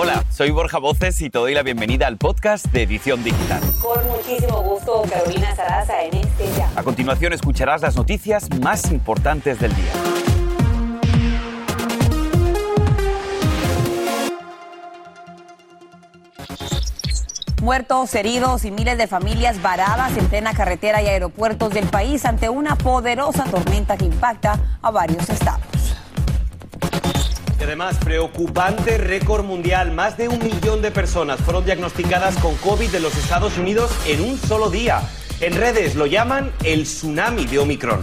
Hola, soy Borja Voces y te doy la bienvenida al podcast de Edición Digital. Con muchísimo gusto, Carolina Sarasa en este ya. A continuación escucharás las noticias más importantes del día. Muertos, heridos y miles de familias varadas en plena carretera y aeropuertos del país ante una poderosa tormenta que impacta a varios estados. Además, preocupante récord mundial. Más de un millón de personas fueron diagnosticadas con COVID en los Estados Unidos en un solo día. En redes lo llaman el tsunami de Omicron.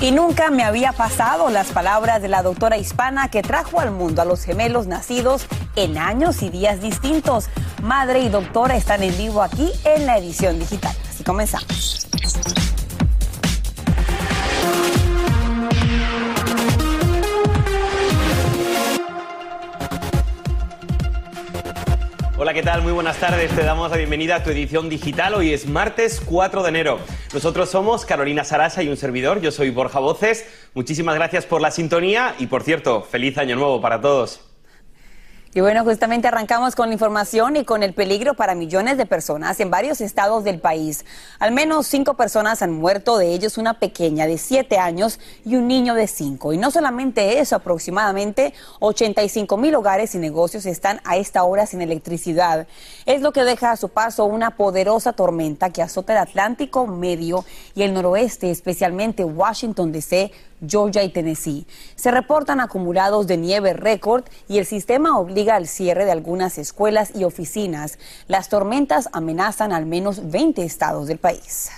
Y nunca me había pasado las palabras de la doctora hispana que trajo al mundo a los gemelos nacidos en años y días distintos. Madre y doctora están en vivo aquí en la edición digital. Así comenzamos. Hola, ¿qué tal? Muy buenas tardes. Te damos la bienvenida a tu edición digital. Hoy es martes 4 de enero. Nosotros somos Carolina Sarasa y un servidor. Yo soy Borja Voces. Muchísimas gracias por la sintonía y, por cierto, feliz año nuevo para todos. Y bueno, justamente arrancamos con la información y con el peligro para millones de personas en varios estados del país. Al menos cinco personas han muerto, de ellos una pequeña de siete años y un niño de cinco. Y no solamente eso, aproximadamente 85 mil hogares y negocios están a esta hora sin electricidad. Es lo que deja a su paso una poderosa tormenta que azota el Atlántico medio y el noroeste, especialmente Washington DC, Georgia y Tennessee. Se reportan acumulados de nieve récord y el sistema obliga al cierre de algunas escuelas y oficinas. Las tormentas amenazan al menos 20 estados del país.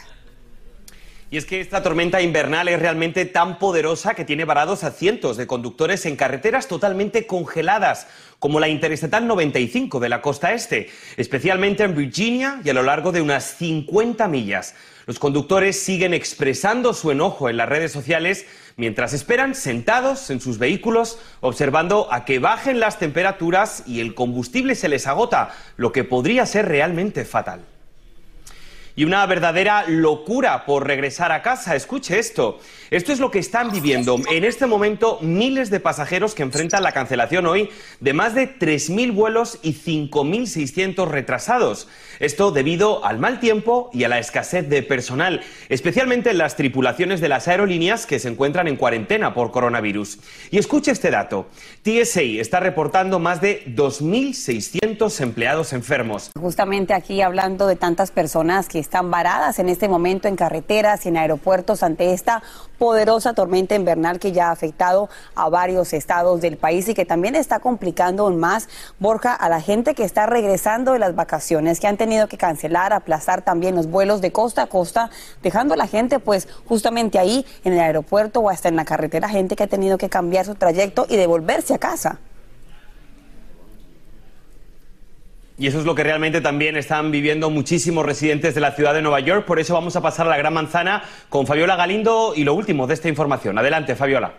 Y es que esta tormenta invernal es realmente tan poderosa que tiene varados a cientos de conductores en carreteras totalmente congeladas, como la Interestatal 95 de la costa este, especialmente en Virginia y a lo largo de unas 50 millas. Los conductores siguen expresando su enojo en las redes sociales mientras esperan sentados en sus vehículos observando a que bajen las temperaturas y el combustible se les agota, lo que podría ser realmente fatal. Y una verdadera locura por regresar a casa. Escuche esto. Esto es lo que están viviendo en este momento miles de pasajeros que enfrentan la cancelación hoy de más de 3.000 vuelos y 5.600 retrasados. Esto debido al mal tiempo y a la escasez de personal, especialmente en las tripulaciones de las aerolíneas que se encuentran en cuarentena por coronavirus. Y escuche este dato. TSA está reportando más de 2.600 empleados enfermos. Justamente aquí hablando de tantas personas que están varadas en este momento en carreteras y en aeropuertos ante esta poderosa tormenta invernal que ya ha afectado a varios estados del país y que también está complicando aún más, Borja, a la gente que está regresando de las vacaciones, que han tenido que cancelar, aplazar también los vuelos de costa a costa, dejando a la gente pues justamente ahí en el aeropuerto o hasta en la carretera, gente que ha tenido que cambiar su trayecto y devolverse a casa. Y eso es lo que realmente también están viviendo muchísimos residentes de la ciudad de Nueva York. Por eso vamos a pasar a la Gran Manzana con Fabiola Galindo y lo último de esta información. Adelante, Fabiola.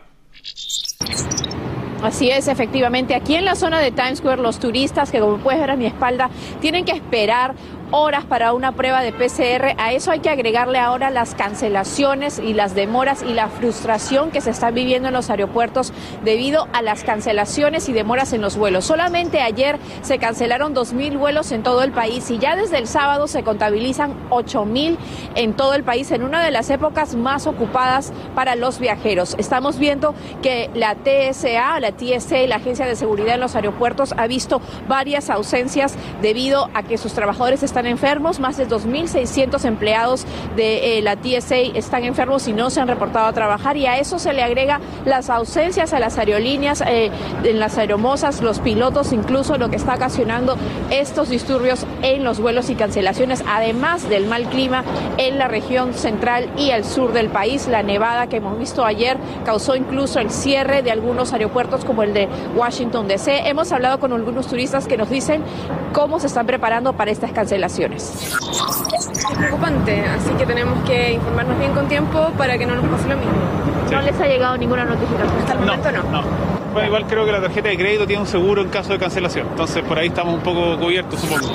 Así es, efectivamente. Aquí en la zona de Times Square, los turistas, que como puedes ver a mi espalda, tienen que esperar horas para una prueba de PCR. A eso hay que agregarle ahora las cancelaciones y las demoras y la frustración que se está viviendo en los aeropuertos debido a las cancelaciones y demoras en los vuelos. Solamente ayer se cancelaron 2.000 vuelos en todo el país y ya desde el sábado se contabilizan 8.000 en todo el país en una de las épocas más ocupadas para los viajeros. Estamos viendo que la TSA, la TSA, la Agencia de Seguridad en los Aeropuertos, ha visto varias ausencias debido a que sus trabajadores están enfermos. Más de 2.600 empleados de eh, la TSA están enfermos y no se han reportado a trabajar. Y a eso se le agrega las ausencias a las aerolíneas, eh, en las aeromosas, los pilotos, incluso lo que está ocasionando estos disturbios en los vuelos y cancelaciones, además del mal clima en la región central y el sur del país. La nevada que hemos visto ayer causó incluso el cierre de algunos aeropuertos como el de Washington DC. Hemos hablado con algunos turistas que nos dicen cómo se están preparando para estas cancelaciones. Es preocupante, así que tenemos que informarnos bien con tiempo para que no nos pase lo mismo. ¿No les ha llegado ninguna notificación? Hasta el momento no. Bueno, igual creo que la tarjeta de crédito tiene un seguro en caso de cancelación, entonces por ahí estamos un poco cubiertos, supongo.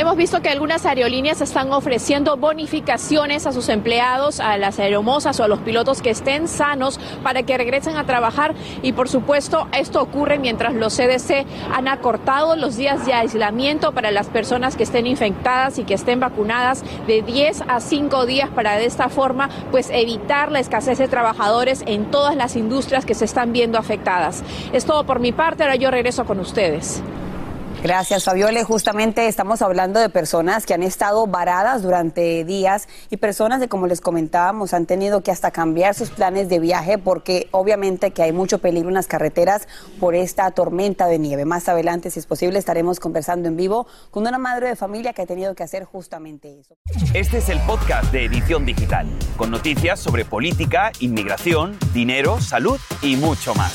Hemos visto que algunas aerolíneas están ofreciendo bonificaciones a sus empleados, a las aeromosas o a los pilotos que estén sanos para que regresen a trabajar y por supuesto esto ocurre mientras los CDC han acortado los días de aislamiento para las personas que estén infectadas y que estén vacunadas de 10 a 5 días para de esta forma pues evitar la escasez de trabajadores en todas las industrias que se están viendo afectadas. Es todo por mi parte, ahora yo regreso con ustedes. Gracias, Fabiole. Justamente estamos hablando de personas que han estado varadas durante días y personas de, como les comentábamos, han tenido que hasta cambiar sus planes de viaje porque obviamente que hay mucho peligro en las carreteras por esta tormenta de nieve. Más adelante, si es posible, estaremos conversando en vivo con una madre de familia que ha tenido que hacer justamente eso. Este es el podcast de Edición Digital, con noticias sobre política, inmigración, dinero, salud y mucho más.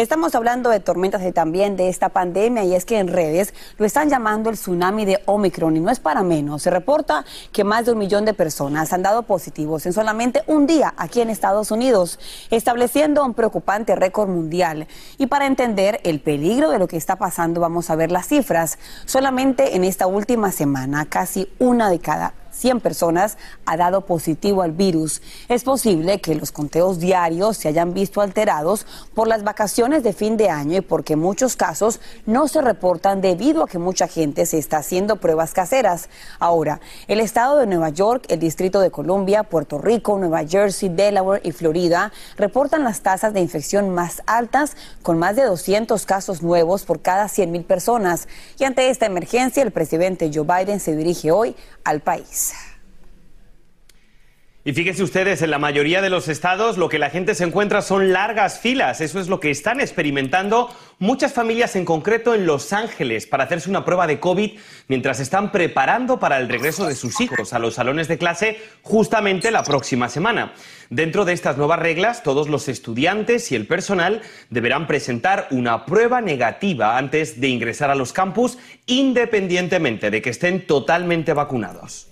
Estamos hablando de tormentas y también de esta pandemia y es que en redes lo están llamando el tsunami de Omicron y no es para menos. Se reporta que más de un millón de personas han dado positivos en solamente un día aquí en Estados Unidos, estableciendo un preocupante récord mundial. Y para entender el peligro de lo que está pasando vamos a ver las cifras. Solamente en esta última semana, casi una de cada 100 personas ha dado positivo al virus. Es posible que los conteos diarios se hayan visto alterados por las vacaciones de fin de año y porque muchos casos no se reportan debido a que mucha gente se está haciendo pruebas caseras. Ahora, el estado de Nueva York, el Distrito de Columbia, Puerto Rico, Nueva Jersey, Delaware y Florida reportan las tasas de infección más altas con más de 200 casos nuevos por cada 100 mil personas. Y ante esta emergencia, el presidente Joe Biden se dirige hoy al país. Y fíjense ustedes, en la mayoría de los estados lo que la gente se encuentra son largas filas. Eso es lo que están experimentando muchas familias, en concreto en Los Ángeles, para hacerse una prueba de COVID mientras están preparando para el regreso de sus hijos a los salones de clase justamente la próxima semana. Dentro de estas nuevas reglas, todos los estudiantes y el personal deberán presentar una prueba negativa antes de ingresar a los campus, independientemente de que estén totalmente vacunados.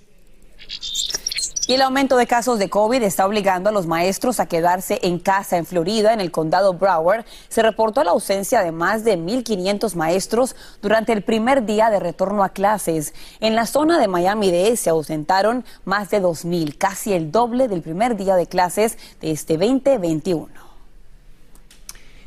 Y el aumento de casos de COVID está obligando a los maestros a quedarse en casa en Florida, en el condado Broward. Se reportó la ausencia de más de 1.500 maestros durante el primer día de retorno a clases. En la zona de Miami-Dade se ausentaron más de 2.000, casi el doble del primer día de clases de este 2021.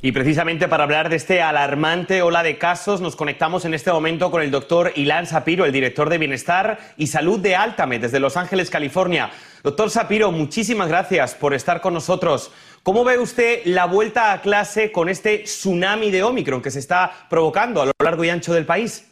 Y precisamente para hablar de este alarmante ola de casos, nos conectamos en este momento con el doctor Ilan Sapiro, el director de Bienestar y Salud de Altame, desde Los Ángeles, California. Doctor Sapiro, muchísimas gracias por estar con nosotros. ¿Cómo ve usted la vuelta a clase con este tsunami de Omicron que se está provocando a lo largo y ancho del país?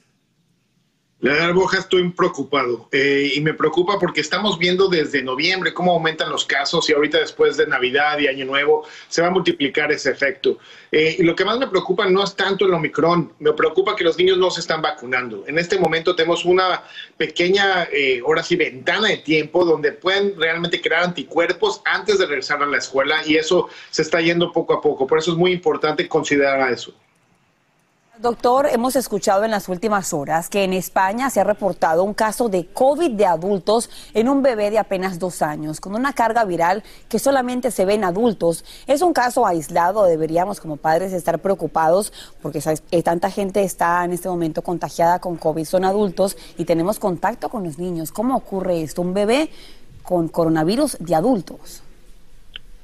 La verdad, Boja, estoy preocupado eh, y me preocupa porque estamos viendo desde noviembre cómo aumentan los casos y ahorita después de Navidad y Año Nuevo se va a multiplicar ese efecto. Eh, y lo que más me preocupa no es tanto el Omicron, me preocupa que los niños no se están vacunando. En este momento tenemos una pequeña, eh, ahora sí, ventana de tiempo donde pueden realmente crear anticuerpos antes de regresar a la escuela y eso se está yendo poco a poco. Por eso es muy importante considerar eso. Doctor, hemos escuchado en las últimas horas que en España se ha reportado un caso de COVID de adultos en un bebé de apenas dos años, con una carga viral que solamente se ve en adultos. Es un caso aislado, deberíamos como padres estar preocupados porque ¿sabes? tanta gente está en este momento contagiada con COVID, son adultos y tenemos contacto con los niños. ¿Cómo ocurre esto? Un bebé con coronavirus de adultos.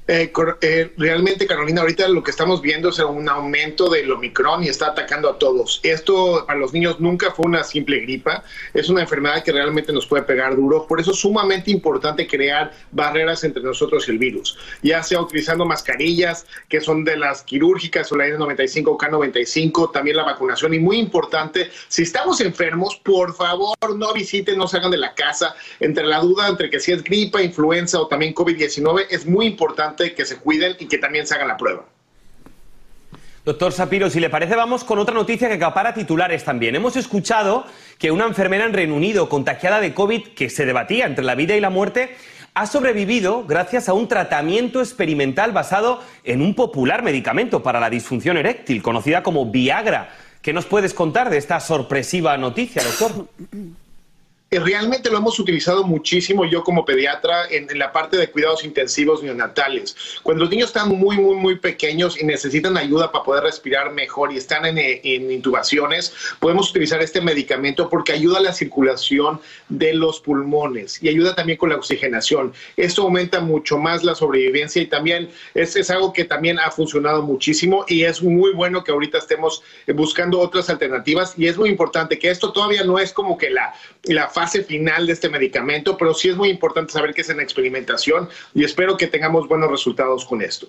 Eh, eh, realmente, Carolina, ahorita lo que estamos viendo es un aumento del Omicron y está atacando a todos. Esto para los niños nunca fue una simple gripa, es una enfermedad que realmente nos puede pegar duro. Por eso es sumamente importante crear barreras entre nosotros y el virus, ya sea utilizando mascarillas que son de las quirúrgicas o la N95 K95, también la vacunación. Y muy importante, si estamos enfermos, por favor no visiten, no salgan de la casa. Entre la duda entre que si es gripa, influenza o también COVID-19, es muy importante que se cuiden y que también se hagan la prueba. Doctor Sapiro, si le parece, vamos con otra noticia que acapara titulares también. Hemos escuchado que una enfermera en Reino Unido contagiada de COVID que se debatía entre la vida y la muerte ha sobrevivido gracias a un tratamiento experimental basado en un popular medicamento para la disfunción eréctil, conocida como Viagra. ¿Qué nos puedes contar de esta sorpresiva noticia, doctor? Eh, realmente lo hemos utilizado muchísimo yo como pediatra en, la parte de cuidados intensivos neonatales. Cuando los niños están muy, muy, muy pequeños y necesitan ayuda para poder respirar mejor y están en, en intubaciones, podemos utilizar este medicamento porque ayuda a la circulación de los pulmones y ayuda también con la oxigenación. Esto aumenta mucho más la sobrevivencia y también es, es algo que también ha funcionado muchísimo y es muy bueno que ahorita estemos buscando otras alternativas y es muy importante que esto todavía no es como que la, la fase final de este medicamento, pero sí es muy importante saber que es en experimentación y espero que tengamos buenos resultados con esto.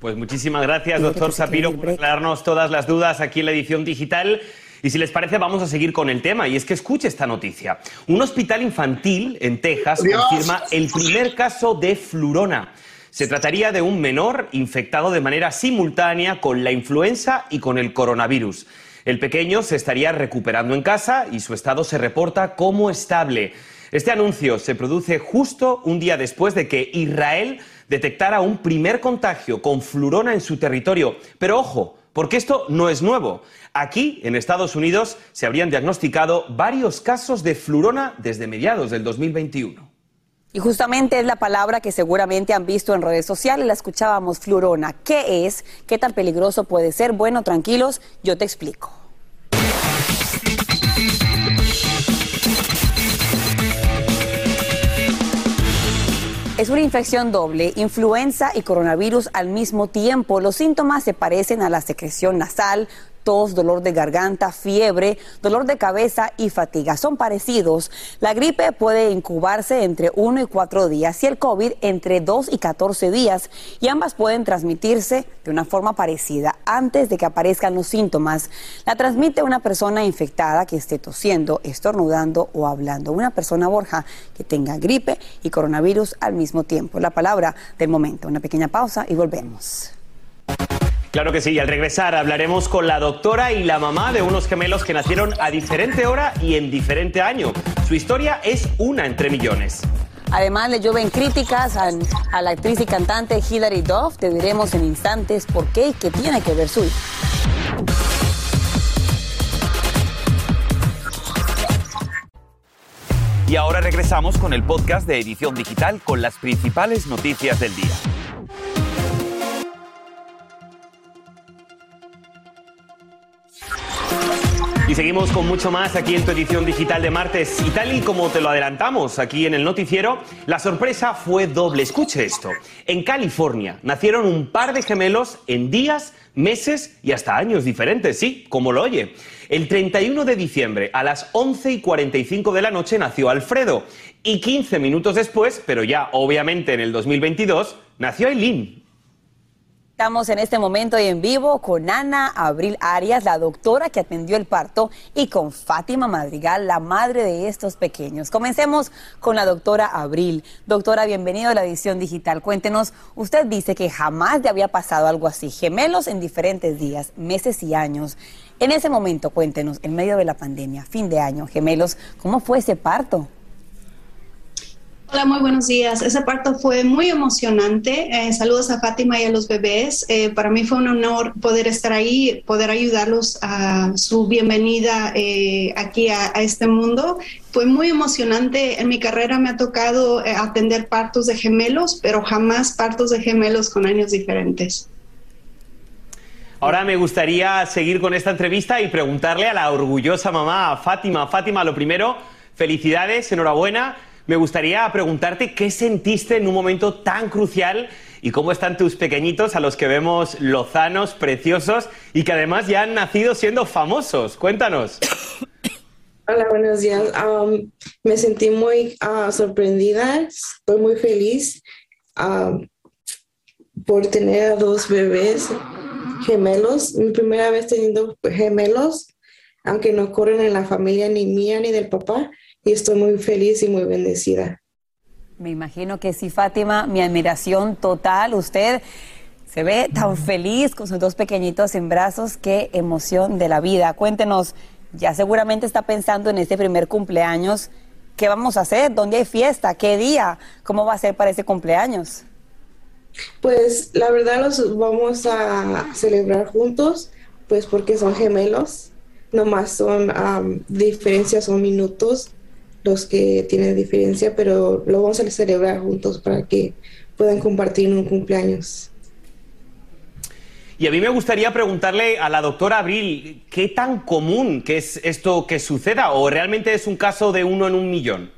Pues muchísimas gracias, doctor Sapiro, por aclararnos todas las dudas aquí en la edición digital. Y si les parece, vamos a seguir con el tema. Y es que escuche esta noticia. Un hospital infantil en Texas confirma el primer caso de flurona. Se trataría de un menor infectado de manera simultánea con la influenza y con el coronavirus. El pequeño se estaría recuperando en casa y su estado se reporta como estable. Este anuncio se produce justo un día después de que Israel detectara un primer contagio con flurona en su territorio. Pero ojo, porque esto no es nuevo. Aquí, en Estados Unidos, se habrían diagnosticado varios casos de flurona desde mediados del 2021. Y justamente es la palabra que seguramente han visto en redes sociales, la escuchábamos, flurona. ¿Qué es? ¿Qué tan peligroso puede ser? Bueno, tranquilos, yo te explico. Es una infección doble, influenza y coronavirus al mismo tiempo. Los síntomas se parecen a la secreción nasal, tos, dolor de garganta, fiebre, dolor de cabeza y fatiga. Son parecidos. La gripe puede incubarse entre 1 y 4 días y el COVID entre 2 y 14 días y ambas pueden transmitirse de una forma parecida antes de que aparezcan los síntomas. La transmite una persona infectada que esté tosiendo, estornudando o hablando. Una persona, Borja, que tenga gripe y coronavirus al mismo tiempo. La palabra del momento. Una pequeña pausa y volvemos. Claro que sí, y al regresar hablaremos con la doctora y la mamá de unos gemelos que nacieron a diferente hora y en diferente año. Su historia es una entre millones. Además, le llueven críticas a, la actriz y cantante Hilary Duff. Te diremos en instantes por qué y qué tiene que ver su hija. Y ahora regresamos con el podcast de Edición Digital con las principales noticias del día. Y seguimos con mucho más aquí en tu edición digital de martes. Y tal y como te lo adelantamos aquí en el noticiero, la sorpresa fue doble. Escuche esto. En California nacieron un par de gemelos en días, meses y hasta años diferentes. Sí, como lo oye. El 31 de diciembre a las 11 y 45 de la noche nació Alfredo. Y 15 minutos después, pero ya obviamente en el 2022, nació Eileen. Estamos en este momento y en vivo con Ana Abril Arias, la doctora que atendió el parto, y con Fátima Madrigal, la madre de estos pequeños. Comencemos con la doctora Abril. Doctora, bienvenido a la edición digital. Cuéntenos, usted dice que jamás le había pasado algo así, gemelos en diferentes días, meses y años. En ese momento, cuéntenos, en medio de la pandemia, fin de año, gemelos, ¿cómo fue ese parto? Hola, muy buenos días. Ese parto fue muy emocionante. Eh, saludos a Fátima y a los bebés. Eh, para mí fue un honor poder estar ahí, poder ayudarlos a su bienvenida eh, aquí a, este mundo. Fue muy emocionante. En mi carrera me ha tocado atender partos de gemelos, pero jamás partos de gemelos con años diferentes. Ahora me gustaría seguir con esta entrevista y preguntarle a la orgullosa mamá Fátima. Fátima, lo primero, felicidades, enhorabuena me gustaría preguntarte qué sentiste en un momento tan crucial y cómo están tus pequeñitos a los que vemos lozanos, preciosos y que además ya han nacido siendo famosos. Cuéntanos. Hola, buenos días. Um, me sentí muy uh, sorprendida, estoy muy feliz um, por tener a dos bebés gemelos. Mi primera vez teniendo gemelos, aunque no corren en la familia ni mía ni del papá y estoy muy feliz y muy bendecida. Me imagino que sí, Fátima, mi admiración total. Usted se ve tan feliz con sus dos pequeñitos en brazos. Qué emoción de la vida. Cuéntenos, ya seguramente está pensando en este primer cumpleaños. ¿Qué vamos a hacer? ¿Dónde hay fiesta? ¿Qué día? ¿Cómo va a ser para ese cumpleaños? Pues la verdad los vamos a celebrar juntos, pues porque son gemelos nomás son diferencias, son minutos los que tienen diferencia, pero lo vamos a celebrar juntos para que puedan compartir un cumpleaños. Y a mí me gustaría preguntarle a la doctora Abril, ¿qué tan común que es esto que suceda o realmente es un caso de uno en un millón?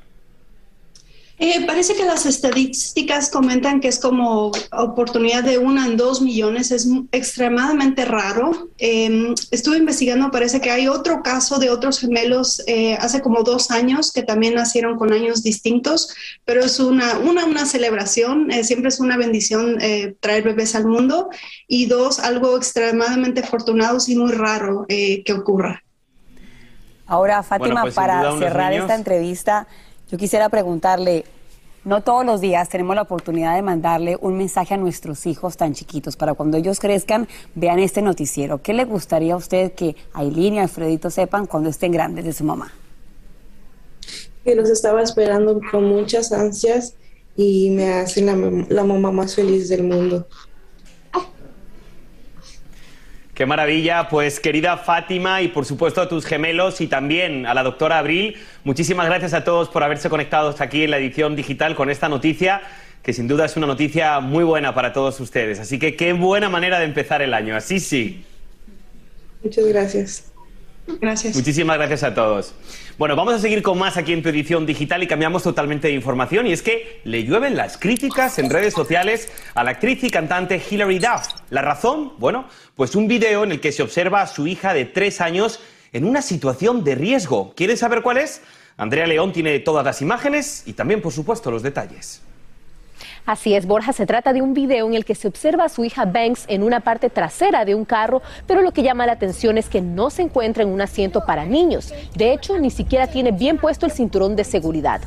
Eh, parece que las estadísticas comentan que es como oportunidad de una en dos millones, es extremadamente raro. Em, estuve investigando, parece que hay otro caso de otros gemelos eh, hace como dos años que también nacieron con años distintos, pero es una, una, una celebración, eh, siempre es una bendición traer bebés al mundo y dos, algo extremadamente afortunado y muy raro que ocurra. Ahora, Fátima, pues, para cerrar esta entrevista, yo quisiera preguntarle, no todos los días tenemos la oportunidad de mandarle un mensaje a nuestros hijos tan chiquitos para cuando ellos crezcan vean este noticiero. ¿Qué le gustaría a usted que Aileen y Alfredito sepan cuando estén grandes de su mamá? Que los estaba esperando con muchas ansias y me hace la, la mamá más feliz del mundo. Qué maravilla, pues querida Fátima y por supuesto a tus gemelos y también a la doctora Abril, muchísimas gracias a todos por haberse conectado hasta aquí en la edición digital con esta noticia que sin duda es una noticia muy buena para todos ustedes. Así que qué buena manera de empezar el año, así sí. Muchas gracias. Gracias. Muchísimas gracias a todos. Bueno, vamos a seguir con más aquí en tu edición digital y cambiamos totalmente de información. Y es que le llueven las críticas en redes sociales a la actriz y cantante Hilary Duff. ¿La razón? Bueno, pues un video en el que se observa a su hija de tres años en una situación de riesgo. ¿Quieren saber cuál es? Andrea León tiene todas las imágenes y también, por supuesto, los detalles. Así es, Borja, se trata de un video en el que se observa a su hija Banks en una parte trasera de un carro, pero lo que llama la atención es que no se encuentra en un asiento para niños. De hecho, ni siquiera tiene bien puesto el cinturón de seguridad.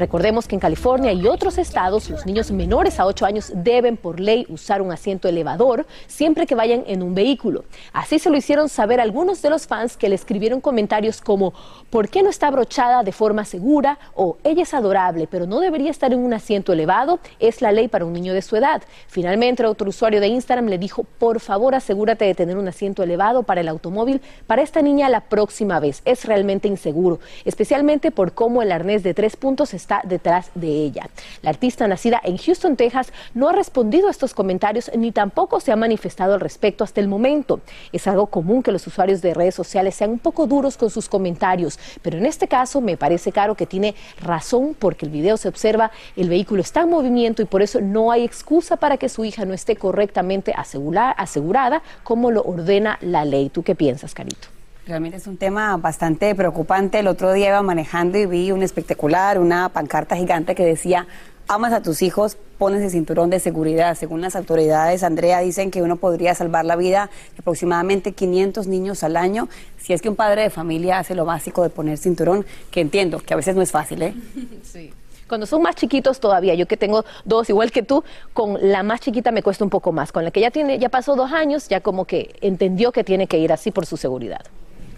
Recordemos que en California y otros estados los niños menores a 8 años deben por ley usar un asiento elevador siempre que vayan en un vehículo. Así se lo hicieron saber algunos de los fans que le escribieron comentarios como ¿por qué no está abrochada de forma segura? o ella es adorable pero no debería estar en un asiento elevado, la ley para un niño de su edad. Finalmente otro usuario de Instagram le dijo por favor asegúrate de tener un asiento elevado para el automóvil para esta niña la próxima vez. Es realmente inseguro, especialmente por cómo el arnés de tres puntos está detrás de ella. La artista nacida en Houston, Texas, no ha respondido a estos comentarios ni tampoco se ha manifestado al respecto hasta el momento. Es algo común que los usuarios de redes sociales sean un poco duros con sus comentarios, pero en este caso me parece claro que tiene razón porque el video se observa, el vehículo está en movimiento y por eso no hay excusa para que su hija no esté correctamente asegurada como lo ordena la ley. ¿Tú qué piensas, Carito? Realmente es un tema bastante preocupante. El otro día iba manejando y vi un espectacular, una pancarta gigante que decía, amas a tus hijos, pones el cinturón de seguridad. Según las autoridades, Andrea, dicen que uno podría salvar la vida de aproximadamente 500 niños al año si es que un padre de familia hace lo básico de poner cinturón, que entiendo que a veces no es fácil, ¿eh? Sí. Cuando son más chiquitos todavía, yo que tengo dos igual que tú, con la más chiquita me cuesta un poco más. Con la que ya tiene, ya pasó dos años, ya como que entendió que tiene que ir así por su seguridad.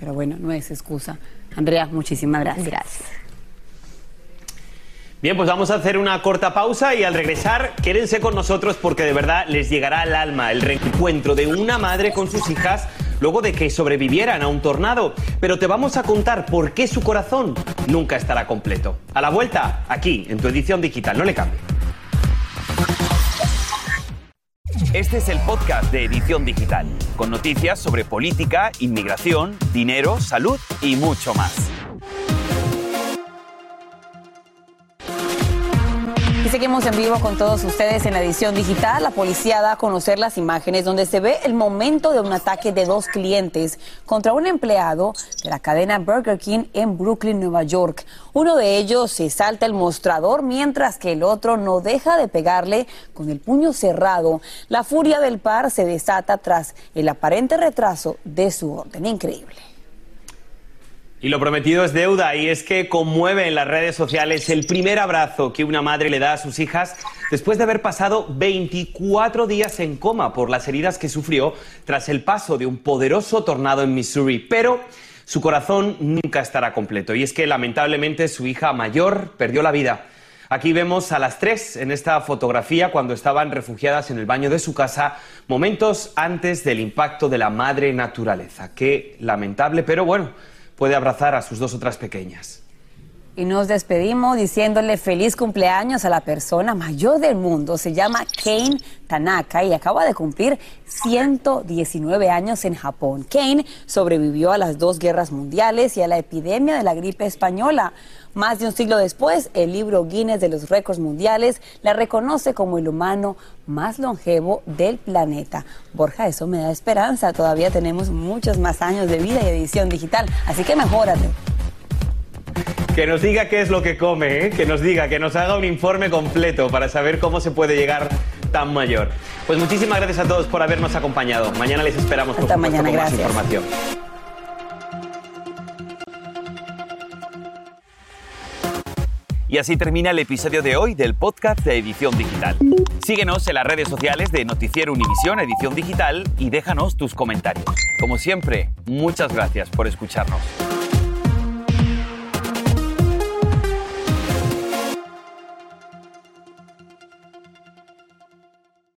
Pero bueno, no es excusa. Andrea, muchísimas gracias. Gracias. Bien, pues vamos a hacer una corta pausa y al regresar, quédense con nosotros porque de verdad les llegará al alma el reencuentro de una madre con sus hijas luego de que sobrevivieran a un tornado. Pero te vamos a contar por qué su corazón nunca estará completo. A la vuelta, aquí, en tu edición digital. No le cambie. Este es el podcast de Edición Digital, con noticias sobre política, inmigración, dinero, salud y mucho más. Seguimos en vivo con todos ustedes en la edición digital. La policía da a conocer las imágenes donde se ve el momento de un ataque de dos clientes contra un empleado de la cadena Burger King en Brooklyn, Nueva York. Uno de ellos se salta el mostrador mientras que el otro no deja de pegarle con el puño cerrado. La furia del par se desata tras el aparente retraso de su orden. Increíble. Y lo prometido es deuda y es que conmueve en las redes sociales el primer abrazo que una madre le da a sus hijas después de haber pasado 24 días en coma por las heridas que sufrió tras el paso de un poderoso tornado en Missouri. Pero su corazón nunca estará completo y es que lamentablemente su hija mayor perdió la vida Aquí vemos a las tres en esta fotografía cuando estaban refugiadas en el baño de su casa, momentos antes del impacto de la madre naturaleza. Qué lamentable, pero bueno, puede abrazar a sus dos otras pequeñas. Y nos despedimos diciéndole feliz cumpleaños a la persona mayor del mundo. Se llama Kane Tanaka y acaba de cumplir 119 años en Japón. Kane sobrevivió a las dos guerras mundiales y a la epidemia de la gripe española. Más de un siglo después, el libro Guinness de los récords mundiales la reconoce como el humano más longevo del planeta. Borja, eso me da esperanza. Todavía tenemos muchos más años de vida y edición digital, así que mejórate. Que nos diga qué es lo que come, ¿eh? que nos diga, que nos haga un informe completo para saber cómo se puede llegar tan mayor. Pues muchísimas gracias a todos por habernos acompañado. Mañana les esperamos por Hasta supuesto, mañana, con más gracias. información. Y así termina el episodio de hoy del podcast de Edición Digital. Síguenos en las redes sociales de Noticiero Univisión Edición Digital y déjanos tus comentarios. Como siempre, muchas gracias por escucharnos.